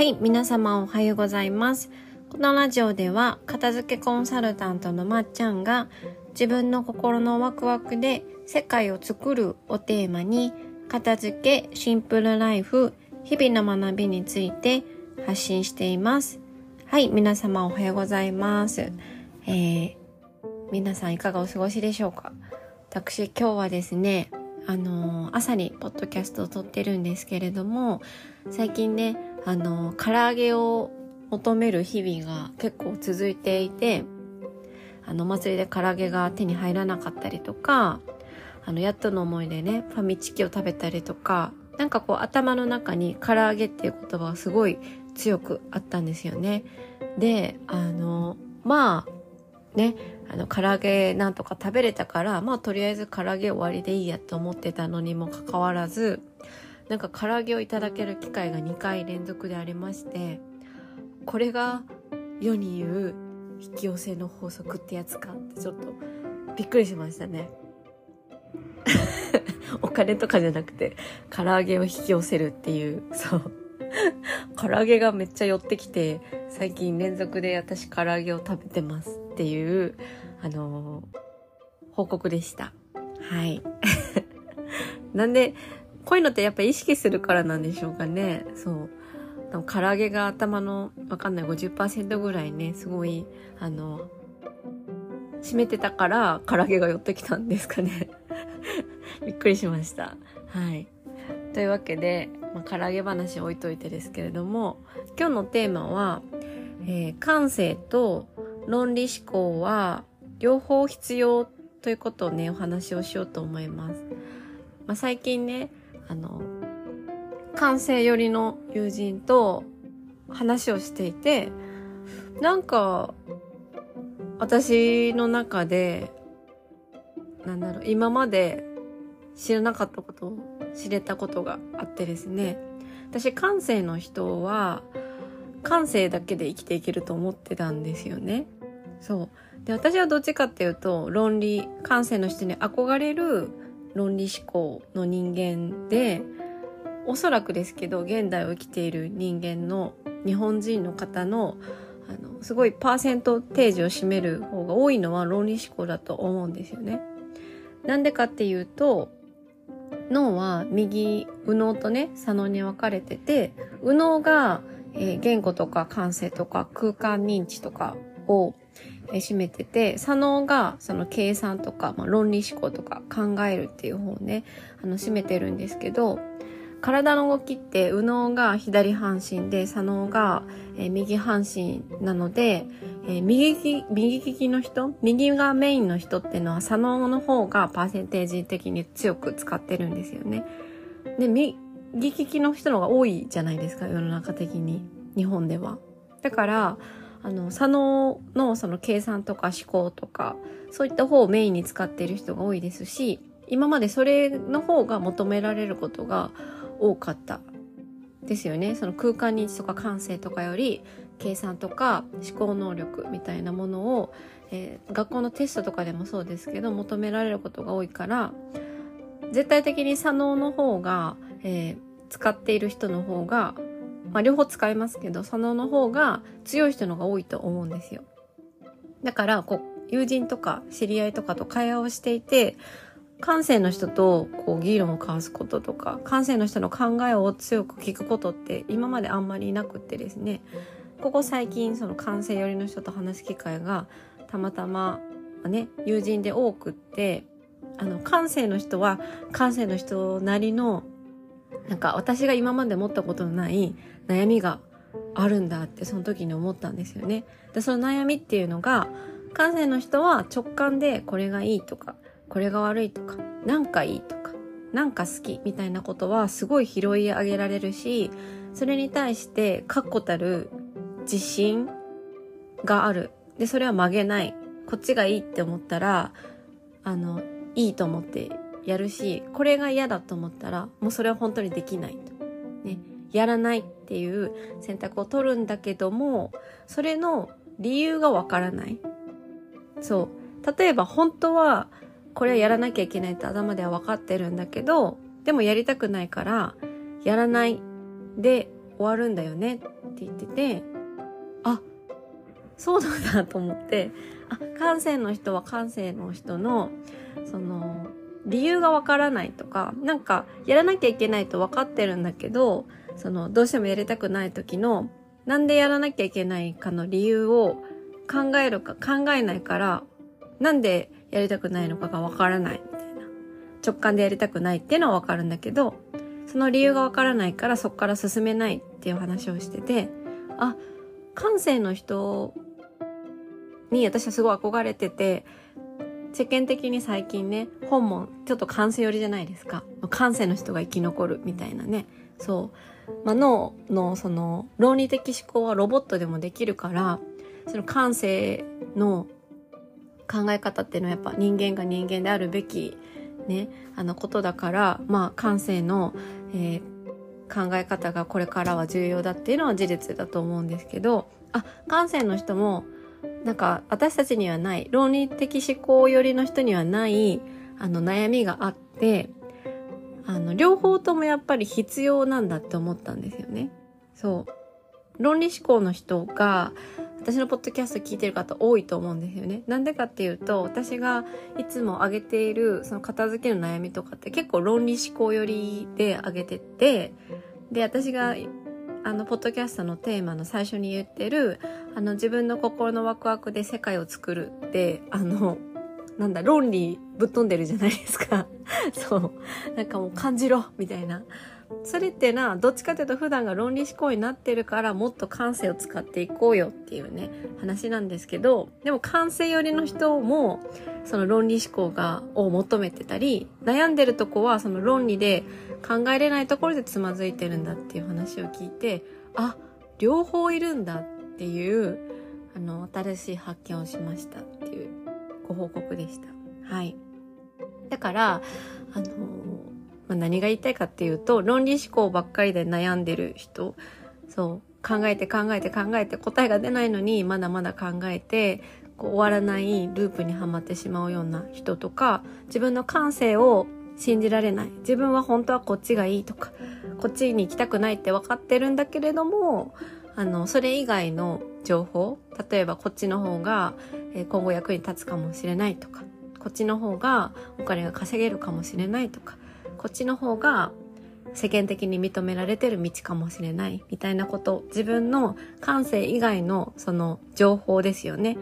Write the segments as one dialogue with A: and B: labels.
A: はい、皆様おはようございます。このラジオでは、片付けコンサルタントのまっちゃんが、自分の心のワクワクで世界を作るをテーマに、片付け、シンプルライフ、日々の学びについて発信しています。はい、皆様おはようございます。えー、皆さんいかがお過ごしでしょうか？私今日はですね、あのー朝にポッドキャストを撮ってるんですけれども、最近ね、あの唐揚げを求める日々が結構続いていて、あの、祭りで唐揚げが手に入らなかったりとか、あの、やっとの思いでね、ファミチキを食べたりとか、なんかこう頭の中に唐揚げっていう言葉がすごい強くあったんですよね。で、あの、まあ、ね、あの、唐揚げなんとか食べれたから、まあ、とりあえず唐揚げ終わりでいいやと思ってたのにもかかわらず、なんか唐揚げをいただける機会が2回連続でありまして、これが世に言う引き寄せの法則ってやつかってちょっとびっくりしましたね。お金とかじゃなくて、唐揚げを引き寄せるっていう、そう。唐揚げがめっちゃ寄ってきて、最近連続で私唐揚げを食べてますっていう、あのー報告でした。はい。なんで、こういうのってやっぱ意識するからなんでしょうかね。そう。唐揚げが頭のわかんない50%ぐらいね、すごい、あの、占めてたから唐揚げが寄ってきたんですかね。びっくりしました。はい。というわけで、まあ、唐揚げ話置いといてですけれども、今日のテーマは、えー感性と論理思考は両方必要ということをね、お話をしようと思います。まあ、最近ね、あの、感性寄りの友人と話をしていて、なんか、私の中で、なんだろう、今まで知らなかったことを知れたことがあってですね。私、感性の人は、感性だけで生きていけると思ってたんですよね。そう。で、私はどっちかっていうと、論理、感性の人に憧れる論理思考の人間で、おそらくですけど、現代を生きている人間の日本人の方の、あの、すごいパーセントテージを占める方が多いのは論理思考だと思うんですよね。なんでかっていうと、脳は右、右脳とね、左脳に分かれてて、右脳が、えー言語とか感性とか空間認知とかを、占めてて、左脳がその計算とか、まあ、論理思考とか考えるっていう方をね、あの、占めてるんですけど、体の動きって右脳が左半身で左脳が、えー右半身なので、えー右利き右利きの人右がメインの人っていうのは左脳の方がパーセンテージ的に強く使ってるんですよね。で、右利きの人の方が多いじゃないですか、世の中的に。日本では。だから、あの、左脳のその計算とか思考とか、そういった方をメインに使っている人が多いですし、今までそれの方が求められることが多かったですよね。その空間認知とか感性とかより計算とか思考能力みたいなものを、えー学校のテストとかでもそうですけど求められることが多いから絶対的に左脳の方が、えー使っている人の方が、まあ、両方使いますけど左脳の方が強い人のが多いと思うんですよ。だからこう友人とか知り合いとかと会話をしていて感性の人とこう議論を交わすこととか感性の人の考えを強く聞くことって今まであんまりなくってですねここ最近その感性寄りの人と話す機会がたまたまね友人で多くってあの感性の人は感性の人なりのなんか私が今まで持ったことのない悩みがあるんだってその時に思ったんですよね。でその悩みっていうのが感性の人は直感でこれがいいとかこれが悪いとかなんかいいとかなんか好きみたいなことはすごい拾い上げられるしそれに対して確固たる自信があるでそれは曲げないこっちがいいって思ったらあのいいと思ってやるしこれが嫌だと思ったらもうそれは本当にできないと。ね、やらないっていう選択を取るんだけどもそれの理由がわからない。そう。例えば本当はこれはやらなきゃいけないって頭では分かってるんだけどでもやりたくないからやらないで終わるんだよねって言ってて、あ、そうなんだと思って、あ、感性の人は感性の人の、その、理由がわからないとか、なんか、やらなきゃいけないと分かってるんだけど、その、どうしてもやりたくない時の、なんでやらなきゃいけないかの理由を考えるか、考えないから、なんでやりたくないのかがわからないみたいな。直感でやりたくないっていうのはわかるんだけど、その理由がわからないからそこから進めないっていう話をしてて、あ、感性の人に私はすごい憧れてて、世間的に最近ね、本もちょっと感性寄りじゃないですか。感性の人が生き残るみたいなね。そう。まあ、脳のその論理的思考はロボットでもできるから、その感性の考え方っていうのはやっぱ人間が人間であるべきね、あのことだから、まあ感性の、えー、考え方がこれからは重要だっていうのは事実だと思うんですけど、あ、感性の人もなんか私たちにはない論理的思考寄りの人にはないあの悩みがあってあの両方ともやっぱり必要なんだって思ったんですよね。そう論理思考の人が私のポッドキャスト聞いてる方多いと思うんですよね。なんでかっていうと私がいつも挙げているその片付けの悩みとかって結構論理思考寄りで挙げててで私があの、ポッドキャストのテーマの最初に言ってる、あの、自分の心のワクワクで世界を作るって、あの、なんだ、論理ぶっ飛んでるじゃないですか。そう。なんかもう感じろみたいな。それってな、どっちかというと普段が論理思考になってるからもっと感性を使っていこうよっていうね、話なんですけど、でも感性寄りの人も、その論理思考が、を求めてたり、悩んでるとこはその論理で考えれないところでつまずいてるんだっていう話を聞いて、あ、両方いるんだっていう、あの、新しい発見をしましたっていうご報告でした。はい。だから、あのまあ、何が言いたいかっていうと、論理思考ばっかりで悩んでる人、そう、考えて考えて考えて答えが出ないのにまだまだ考えて、こう終わらないループにはまってしまうような人とか、自分の感性を信じられない。自分は本当はこっちがいいとか、こっちに行きたくないって分かってるんだけれども、あの、それ以外の情報、例えばこっちの方が今後役に立つかもしれないとか、こっちの方がお金が稼げるかもしれないとか、こっちの方が世間的に認められてる道かもしれないみたいなこと自分の感性以外のその情報ですよね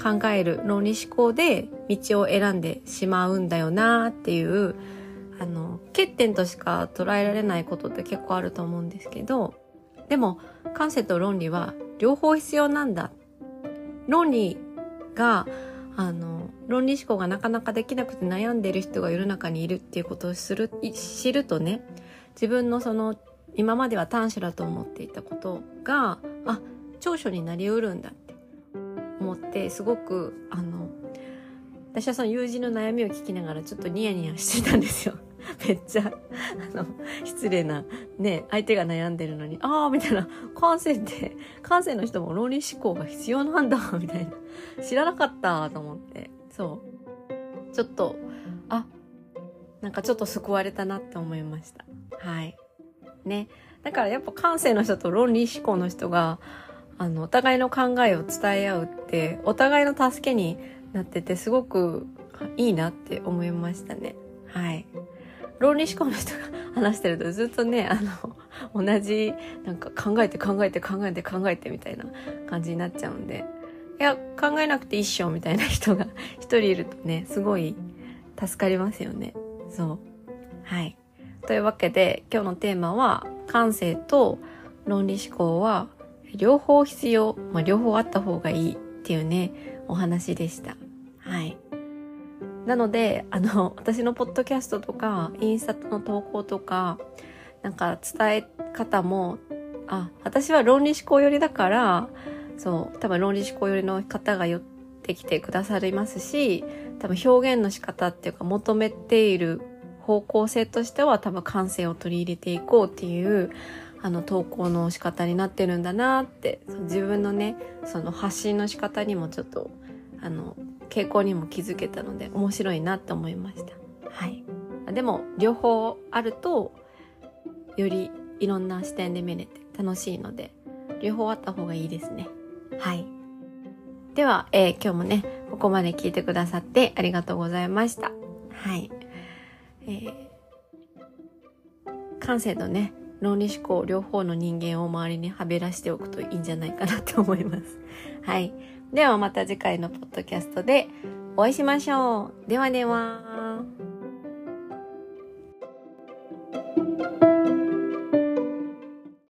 A: 考える論理思考で道を選んでしまうんだよなっていう欠点としか捉えられないことって結構あると思うんですけどでも感性と論理は両方必要なんだ論理があの、論理思考がなかなかできなくて悩んでる人が世の中にいるっていうことをする、知るとね、自分のその、今までは短所だと思っていたことが、あ、長所になりうるんだって思って、すごく、あの、私はその友人の悩みを聞きながらちょっとニヤニヤしてたんですよ。めっちゃ、あの、失礼な、ね、相手が悩んでるのに、ああ、みたいな、感性って、感性の人も論理思考が必要なんだ、みたいな。知らなかったと思って、そう。ちょっと、あ、なんかちょっと救われたなって思いました。はい。ね。だからやっぱ感性の人と論理思考の人が、あの、お互いの考えを伝え合うって、お互いの助けになってて、すごくいいなって思いましたね。はい。論理思考の人が話してるとずっとね、あの、同じ、なんか考えて考えて考えて考えてみたいな感じになっちゃうんで、いや、考えなくていいっしょみたいな人が一人いるとね、すごい助かりますよね。そう。はい。というわけで、今日のテーマは、感性と論理思考は両方必要、まあ、両方あった方がいいっていうね、お話でした。なので、あの、私のポッドキャストとか、インスタの投稿とか、なんか伝え方も、あ、私は論理思考寄りだから、そう、多分論理思考寄りの方が寄ってきてくださりますし、多分表現の仕方っていうか求めている方向性としては多分感性を取り入れていこうっていうあの投稿の仕方になってるんだなって自分のねその発信の仕方にもちょっとあの傾向にも気づけたので面白いなって思いました。はい。でも両方あるとよりいろんな視点で見れて楽しいので、両方あった方がいいですね。はい。では、えー、今日もね、ここまで聞いてくださってありがとうございました。はい。えー、感性とね、脳に思考両方の人間を周りにはべらしておくといいんじゃないかなと思います。はい。ではまた次回のポッドキャストでお会いしましょう。ではでは。